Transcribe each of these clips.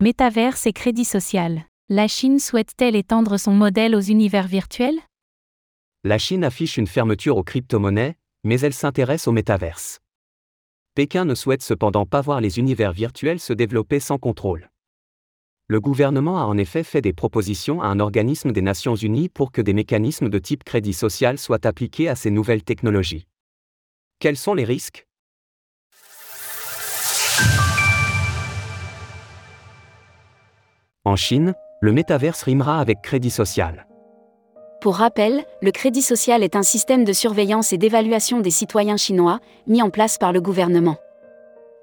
Métaverse et crédit social. La Chine souhaite-t-elle étendre son modèle aux univers virtuels? La Chine affiche une fermeture aux crypto-monnaies, mais elle s'intéresse au métaverse. Pékin ne souhaite cependant pas voir les univers virtuels se développer sans contrôle. Le gouvernement a en effet fait des propositions à un organisme des Nations Unies pour que des mécanismes de type crédit social soient appliqués à ces nouvelles technologies. Quels sont les risques? En Chine, le métaverse rimera avec crédit social. Pour rappel, le crédit social est un système de surveillance et d'évaluation des citoyens chinois, mis en place par le gouvernement.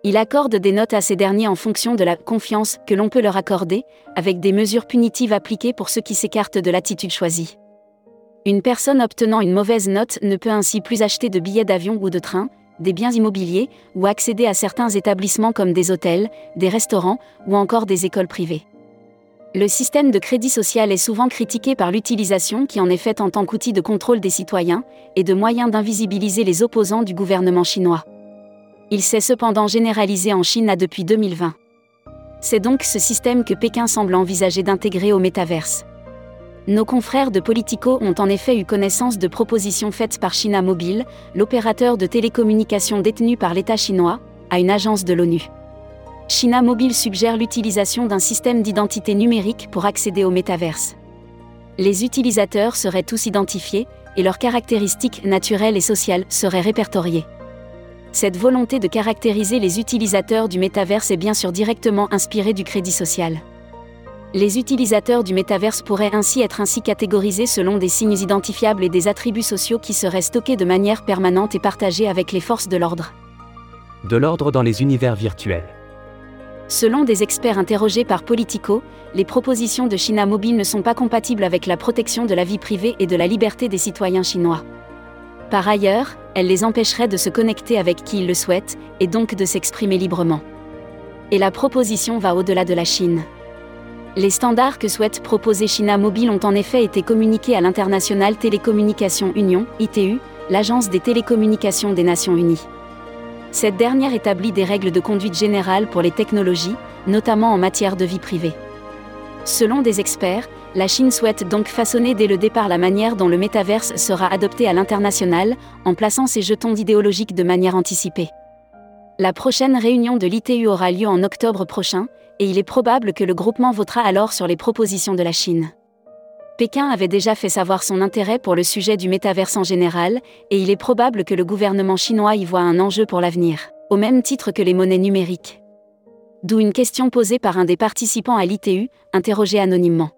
Il accorde des notes à ces derniers en fonction de la confiance que l'on peut leur accorder, avec des mesures punitives appliquées pour ceux qui s'écartent de l'attitude choisie. Une personne obtenant une mauvaise note ne peut ainsi plus acheter de billets d'avion ou de train, des biens immobiliers, ou accéder à certains établissements comme des hôtels, des restaurants, ou encore des écoles privées. Le système de crédit social est souvent critiqué par l'utilisation qui en est faite en tant qu'outil de contrôle des citoyens et de moyen d'invisibiliser les opposants du gouvernement chinois. Il s'est cependant généralisé en Chine depuis 2020. C'est donc ce système que Pékin semble envisager d'intégrer au métaverse. Nos confrères de Politico ont en effet eu connaissance de propositions faites par China Mobile, l'opérateur de télécommunications détenu par l'État chinois, à une agence de l'ONU. China Mobile suggère l'utilisation d'un système d'identité numérique pour accéder au métaverse. Les utilisateurs seraient tous identifiés, et leurs caractéristiques naturelles et sociales seraient répertoriées. Cette volonté de caractériser les utilisateurs du métaverse est bien sûr directement inspirée du crédit social. Les utilisateurs du métaverse pourraient ainsi être ainsi catégorisés selon des signes identifiables et des attributs sociaux qui seraient stockés de manière permanente et partagés avec les forces de l'ordre. De l'ordre dans les univers virtuels. Selon des experts interrogés par Politico, les propositions de China Mobile ne sont pas compatibles avec la protection de la vie privée et de la liberté des citoyens chinois. Par ailleurs, elles les empêcheraient de se connecter avec qui ils le souhaitent, et donc de s'exprimer librement. Et la proposition va au-delà de la Chine. Les standards que souhaite proposer China Mobile ont en effet été communiqués à l'International Télécommunication Union, ITU, l'agence des télécommunications des Nations Unies. Cette dernière établit des règles de conduite générale pour les technologies, notamment en matière de vie privée. Selon des experts, la Chine souhaite donc façonner dès le départ la manière dont le métaverse sera adopté à l'international, en plaçant ses jetons idéologiques de manière anticipée. La prochaine réunion de l'ITU aura lieu en octobre prochain, et il est probable que le groupement votera alors sur les propositions de la Chine. Pékin avait déjà fait savoir son intérêt pour le sujet du métaverse en général, et il est probable que le gouvernement chinois y voit un enjeu pour l'avenir, au même titre que les monnaies numériques. D'où une question posée par un des participants à l'ITU, interrogé anonymement.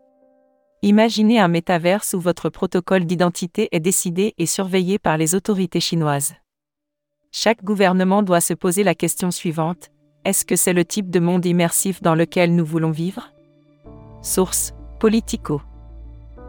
Imaginez un métaverse où votre protocole d'identité est décidé et surveillé par les autorités chinoises. Chaque gouvernement doit se poser la question suivante, est-ce que c'est le type de monde immersif dans lequel nous voulons vivre? Source Politico.